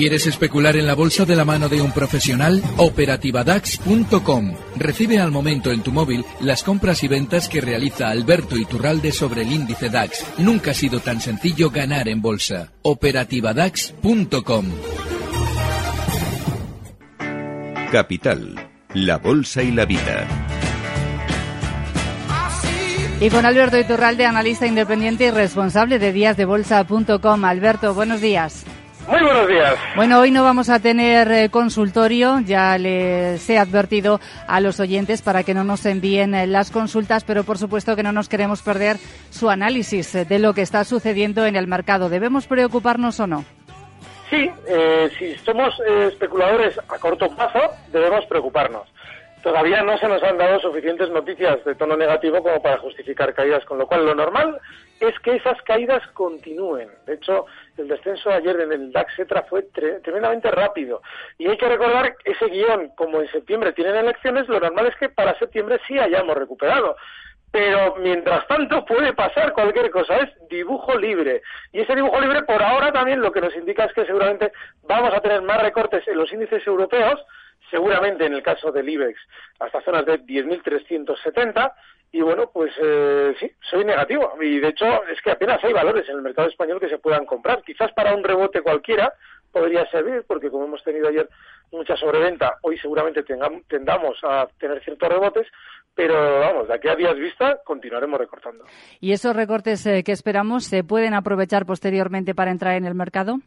¿Quieres especular en la bolsa de la mano de un profesional? Operativadax.com. Recibe al momento en tu móvil las compras y ventas que realiza Alberto Iturralde sobre el índice DAX. Nunca ha sido tan sencillo ganar en bolsa. Operativadax.com. Capital, la bolsa y la vida. Y con Alberto Iturralde, analista independiente y responsable de díasdebolsa.com. Alberto, buenos días. Muy buenos días. Bueno, hoy no vamos a tener eh, consultorio, ya les he advertido a los oyentes para que no nos envíen eh, las consultas, pero por supuesto que no nos queremos perder su análisis eh, de lo que está sucediendo en el mercado. ¿Debemos preocuparnos o no? Sí, si somos especuladores a corto plazo, debemos preocuparnos. Todavía no se nos han dado suficientes noticias de tono negativo como para justificar caídas, con lo cual lo normal es que esas caídas continúen. De hecho, el descenso ayer en el DAX Etra fue tremendamente rápido. Y hay que recordar ese guion, como en septiembre tienen elecciones, lo normal es que para septiembre sí hayamos recuperado. Pero mientras tanto puede pasar cualquier cosa, es dibujo libre. Y ese dibujo libre por ahora también lo que nos indica es que seguramente vamos a tener más recortes en los índices europeos, seguramente en el caso del IBEX hasta zonas de 10.370 y bueno, pues eh, sí, soy negativo. Y de hecho es que apenas hay valores en el mercado español que se puedan comprar. Quizás para un rebote cualquiera podría servir, porque como hemos tenido ayer mucha sobreventa, hoy seguramente tendamos a tener ciertos rebotes, pero vamos, de aquí a días vista continuaremos recortando. ¿Y esos recortes eh, que esperamos se pueden aprovechar posteriormente para entrar en el mercado?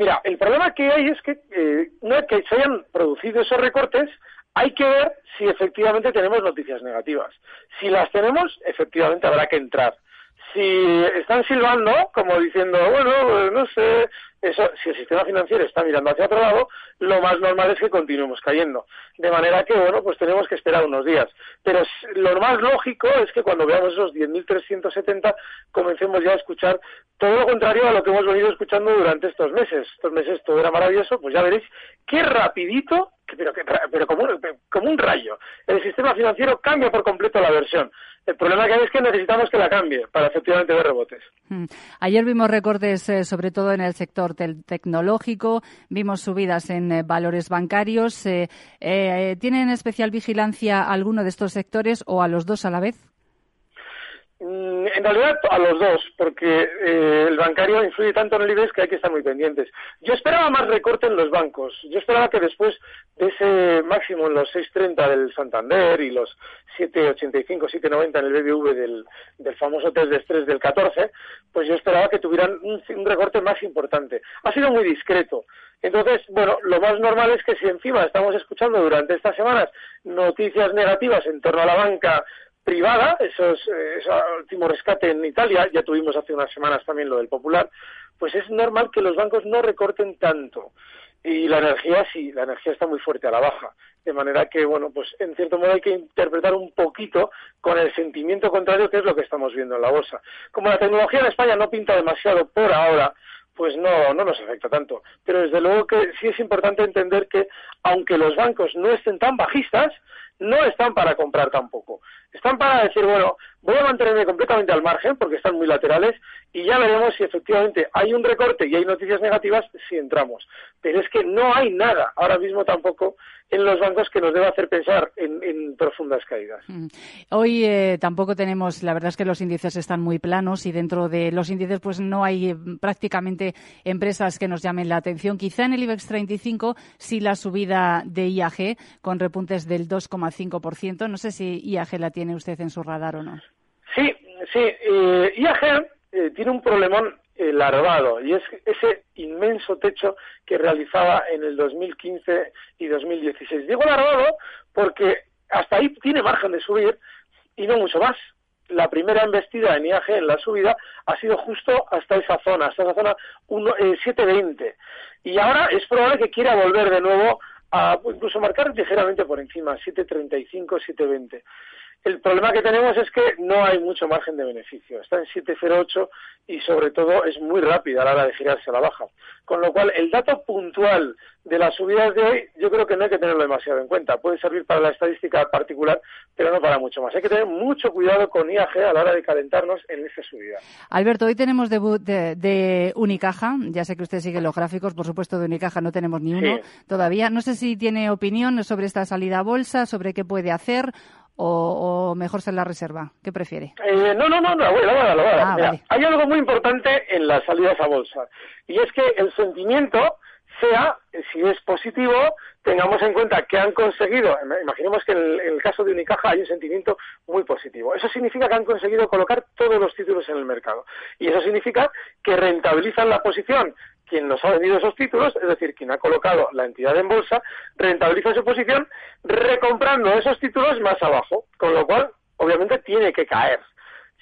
Mira, el problema que hay es que eh, una vez que se hayan producido esos recortes, hay que ver si efectivamente tenemos noticias negativas. Si las tenemos, efectivamente habrá que entrar. Si están silbando, como diciendo, bueno, no sé, eso, si el sistema financiero está mirando hacia otro lado, lo más normal es que continuemos cayendo. De manera que, bueno, pues tenemos que esperar unos días. Pero lo más lógico es que cuando veamos esos 10.370 comencemos ya a escuchar todo lo contrario a lo que hemos venido escuchando durante estos meses. Estos meses todo era maravilloso, pues ya veréis qué rapidito pero, pero como, como un rayo. El sistema financiero cambia por completo la versión. El problema que hay es que necesitamos que la cambie para efectivamente ver rebotes. Mm. Ayer vimos recortes eh, sobre todo en el sector tecnológico, vimos subidas en eh, valores bancarios. Eh, ¿Tienen especial vigilancia alguno de estos sectores o a los dos a la vez? Mm, en realidad a los dos, porque eh, el bancario influye tanto en el IBEX que hay que estar muy pendientes. Yo esperaba más recorte en los bancos. Yo esperaba que después de ese máximo en los 6.30 del Santander y los 7.85, 7.90 en el BBV del, del famoso test de estrés del 14, pues yo esperaba que tuvieran un, un recorte más importante. Ha sido muy discreto. Entonces, bueno, lo más normal es que si encima estamos escuchando durante estas semanas noticias negativas en torno a la banca privada, esos, eh, ese último rescate en Italia, ya tuvimos hace unas semanas también lo del Popular, pues es normal que los bancos no recorten tanto. Y la energía sí, la energía está muy fuerte a la baja. De manera que, bueno, pues en cierto modo hay que interpretar un poquito con el sentimiento contrario que es lo que estamos viendo en la bolsa. Como la tecnología en España no pinta demasiado por ahora, pues no, no nos afecta tanto. Pero desde luego que sí es importante entender que, aunque los bancos no estén tan bajistas, no están para comprar tampoco. Están para decir, bueno, voy a mantenerme completamente al margen porque están muy laterales y ya veremos si efectivamente hay un recorte y hay noticias negativas si entramos. Pero es que no hay nada ahora mismo tampoco en los bancos que nos deba hacer pensar en, profundas caídas. Mm. Hoy eh, tampoco tenemos, la verdad es que los índices están muy planos y dentro de los índices pues no hay eh, prácticamente empresas que nos llamen la atención. Quizá en el IBEX 35 sí la subida de IAG con repuntes del 2,5%. No sé si IAG la tiene usted en su radar o no. Sí, sí. Eh, IAG eh, tiene un problemón eh, larvado y es ese inmenso techo que realizaba en el 2015 y 2016. Digo larvado porque hasta ahí tiene margen de subir y no mucho más. la primera embestida en IAG en la subida ha sido justo hasta esa zona, hasta esa zona 720. Eh, y ahora es probable que quiera volver de nuevo a incluso marcar ligeramente por encima, 735, 720. El problema que tenemos es que no hay mucho margen de beneficio. Está en 7,08 y sobre todo es muy rápida a la hora de girarse a la baja. Con lo cual, el dato puntual de las subidas de hoy yo creo que no hay que tenerlo demasiado en cuenta. Puede servir para la estadística particular, pero no para mucho más. Hay que tener mucho cuidado con IAG a la hora de calentarnos en esa subida. Alberto, hoy tenemos debut de, Unicaja. Ya sé que usted sigue los gráficos, por supuesto, de Unicaja no tenemos ni uno todavía. No sé si tiene opinión sobre esta salida a bolsa, sobre qué puede hacer o, mejor se la reserva? ¿Qué prefiere? Eh, no, no, no, no, voy a, lo ah, Hay algo muy importante en las salidas a bolsa y es que el sentimiento sea, si es positivo, tengamos en cuenta que han conseguido, imaginemos que en el, caso de Unicaja hay un sentimiento muy positivo. Eso significa que han conseguido colocar todos los títulos en el mercado. Y eso significa que rentabilizan la posición quien nos ha vendido esos títulos, es decir, quien ha colocado la entidad en bolsa, rentabiliza su posición recomprando esos títulos más abajo, con lo cual, obviamente, tiene que caer.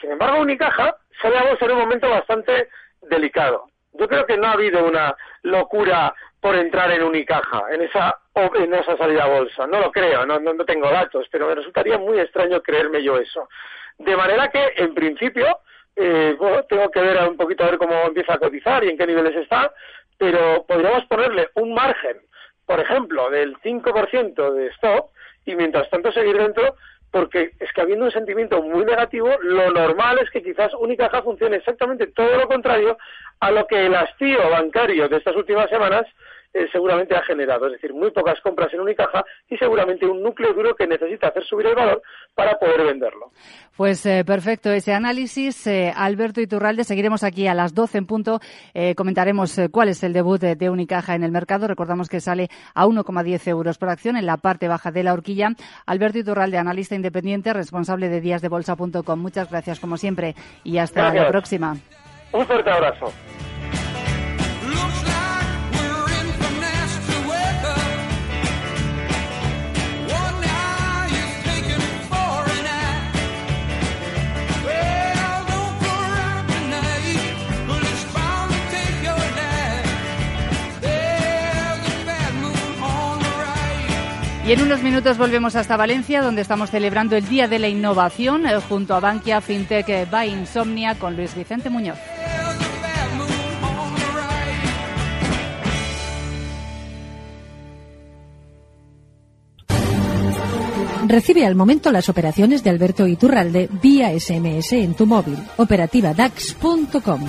Sin embargo, Unicaja sale a bolsa en un momento bastante delicado. Yo creo que no ha habido una locura por entrar en Unicaja, en esa, en esa salida a bolsa. No lo creo, no, no tengo datos, pero me resultaría muy extraño creerme yo eso. De manera que, en principio, eh, tengo que ver un poquito a ver cómo empieza a cotizar y en qué niveles está, pero podríamos ponerle un margen, por ejemplo, del 5% de stop y mientras tanto seguir dentro porque es que habiendo un sentimiento muy negativo, lo normal es que quizás Unicaja funcione exactamente todo lo contrario a lo que el hastío bancario de estas últimas semanas eh, seguramente ha generado, es decir, muy pocas compras en Unicaja y seguramente un núcleo duro que necesita hacer subir el valor para poder venderlo. Pues eh, perfecto ese análisis. Eh, Alberto Iturralde, seguiremos aquí a las 12 en punto. comentaremos cuál es el debut de, Unicaja en el mercado. Recordamos que sale a 1,10 euros por acción en la parte baja de la horquilla. Alberto Iturralde, analista independiente, responsable de díasdebolsa.com. Muchas gracias, como siempre, y hasta la próxima. Un fuerte abrazo. Y en unos minutos volvemos hasta Valencia, donde estamos celebrando el Día de la Innovación eh, junto a Bankia FinTech eh, by Insomnia con Luis Vicente Muñoz. Recibe al momento las operaciones de Alberto Iturralde vía SMS en tu móvil. Operativa DAX.com.